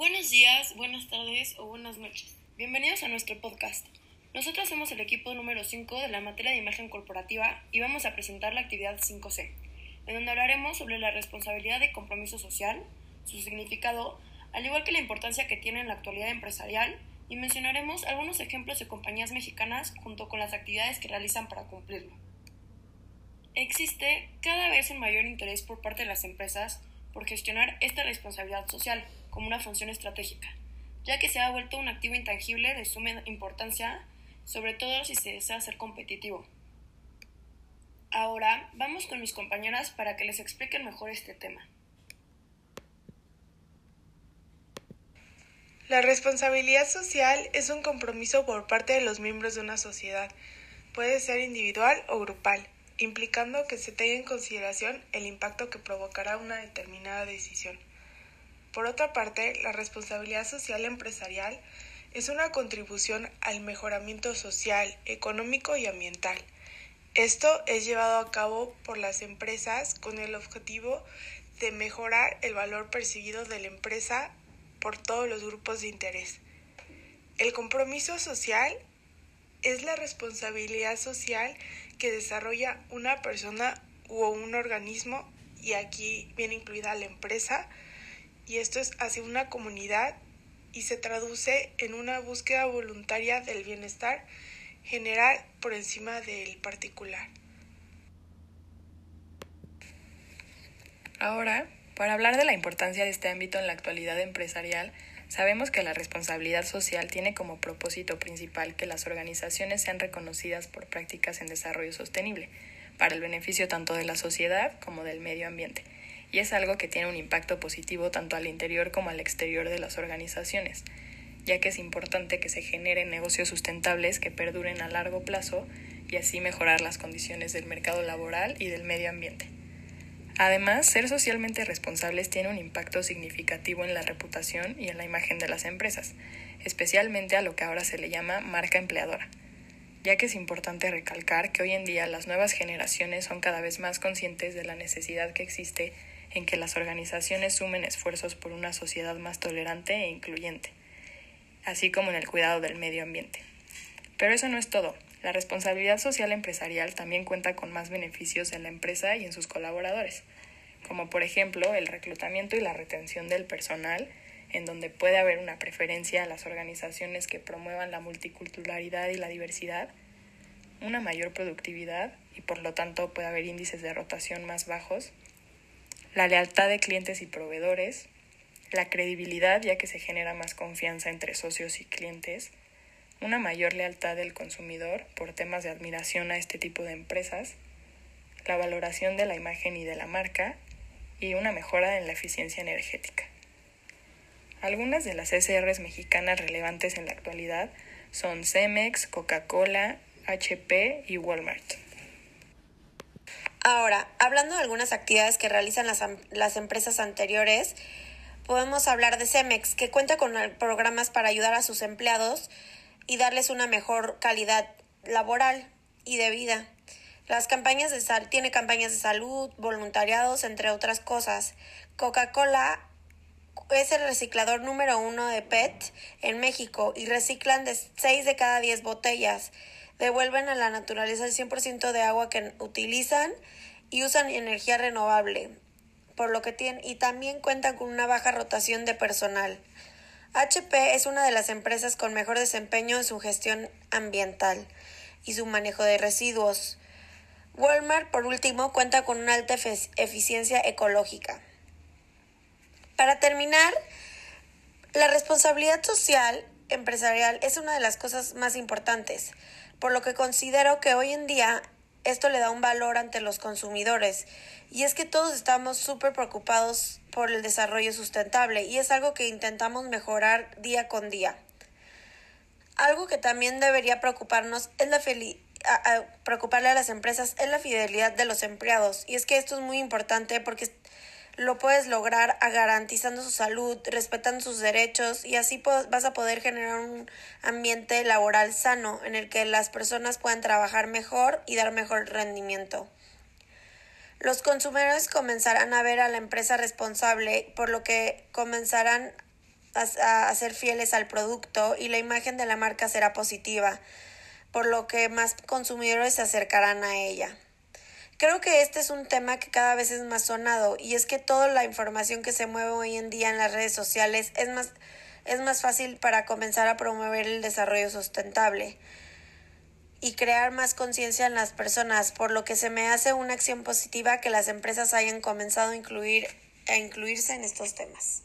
Buenos días, buenas tardes o buenas noches. Bienvenidos a nuestro podcast. Nosotros somos el equipo número 5 de la materia de imagen corporativa y vamos a presentar la actividad 5C, en donde hablaremos sobre la responsabilidad de compromiso social, su significado, al igual que la importancia que tiene en la actualidad empresarial, y mencionaremos algunos ejemplos de compañías mexicanas junto con las actividades que realizan para cumplirlo. Existe cada vez un mayor interés por parte de las empresas por gestionar esta responsabilidad social como una función estratégica, ya que se ha vuelto un activo intangible de suma importancia, sobre todo si se desea ser competitivo. Ahora vamos con mis compañeras para que les expliquen mejor este tema. La responsabilidad social es un compromiso por parte de los miembros de una sociedad. Puede ser individual o grupal implicando que se tenga en consideración el impacto que provocará una determinada decisión. Por otra parte, la responsabilidad social empresarial es una contribución al mejoramiento social, económico y ambiental. Esto es llevado a cabo por las empresas con el objetivo de mejorar el valor percibido de la empresa por todos los grupos de interés. El compromiso social es la responsabilidad social que desarrolla una persona o un organismo y aquí viene incluida la empresa y esto es hacia una comunidad y se traduce en una búsqueda voluntaria del bienestar general por encima del particular. Ahora, para hablar de la importancia de este ámbito en la actualidad empresarial, Sabemos que la responsabilidad social tiene como propósito principal que las organizaciones sean reconocidas por prácticas en desarrollo sostenible, para el beneficio tanto de la sociedad como del medio ambiente, y es algo que tiene un impacto positivo tanto al interior como al exterior de las organizaciones, ya que es importante que se generen negocios sustentables que perduren a largo plazo y así mejorar las condiciones del mercado laboral y del medio ambiente. Además, ser socialmente responsables tiene un impacto significativo en la reputación y en la imagen de las empresas, especialmente a lo que ahora se le llama marca empleadora, ya que es importante recalcar que hoy en día las nuevas generaciones son cada vez más conscientes de la necesidad que existe en que las organizaciones sumen esfuerzos por una sociedad más tolerante e incluyente, así como en el cuidado del medio ambiente. Pero eso no es todo. La responsabilidad social empresarial también cuenta con más beneficios en la empresa y en sus colaboradores, como por ejemplo el reclutamiento y la retención del personal, en donde puede haber una preferencia a las organizaciones que promuevan la multiculturalidad y la diversidad, una mayor productividad y por lo tanto puede haber índices de rotación más bajos, la lealtad de clientes y proveedores, la credibilidad ya que se genera más confianza entre socios y clientes, una mayor lealtad del consumidor por temas de admiración a este tipo de empresas, la valoración de la imagen y de la marca y una mejora en la eficiencia energética. Algunas de las SRs mexicanas relevantes en la actualidad son Cemex, Coca-Cola, HP y Walmart. Ahora, hablando de algunas actividades que realizan las, las, empresas anteriores, podemos hablar de Cemex, que cuenta con programas para ayudar a sus empleados y darles una mejor calidad laboral y de vida. Las campañas de sal tiene campañas de salud, voluntariados, entre otras cosas. Coca-Cola es el reciclador número uno de PET en México y reciclan de 6 de cada 10 botellas. Devuelven a la naturaleza el 100% de agua que utilizan y usan energía renovable, por lo que tienen y también cuentan con una baja rotación de personal. HP es una de las empresas con mejor desempeño en su gestión ambiental y su manejo de residuos. Walmart, por último, cuenta con una alta eficiencia ecológica. Para terminar, la responsabilidad social empresarial es una de las cosas más importantes, por lo que considero que hoy en día esto le da un valor ante los consumidores. Y es que todos estamos súper preocupados por el desarrollo sustentable y es algo que intentamos mejorar día con día. Algo que también debería preocuparnos es la preocuparle a las empresas es la fidelidad de los empleados. Y es que esto es muy importante porque lo puedes lograr garantizando su salud, respetando sus derechos y así vas a poder generar un ambiente laboral sano en el que las personas puedan trabajar mejor y dar mejor rendimiento. Los consumidores comenzarán a ver a la empresa responsable, por lo que comenzarán a, ser fieles al producto y la imagen de la marca será positiva, por lo que más consumidores se acercarán a ella. Creo que este es un tema que cada vez es más sonado y es que toda la información que se mueve hoy en día en las redes sociales es más, es más fácil para comenzar a promover el desarrollo sustentable y crear más conciencia en las personas, por lo que se me hace una acción positiva que las empresas hayan comenzado a incluir a incluirse en estos temas.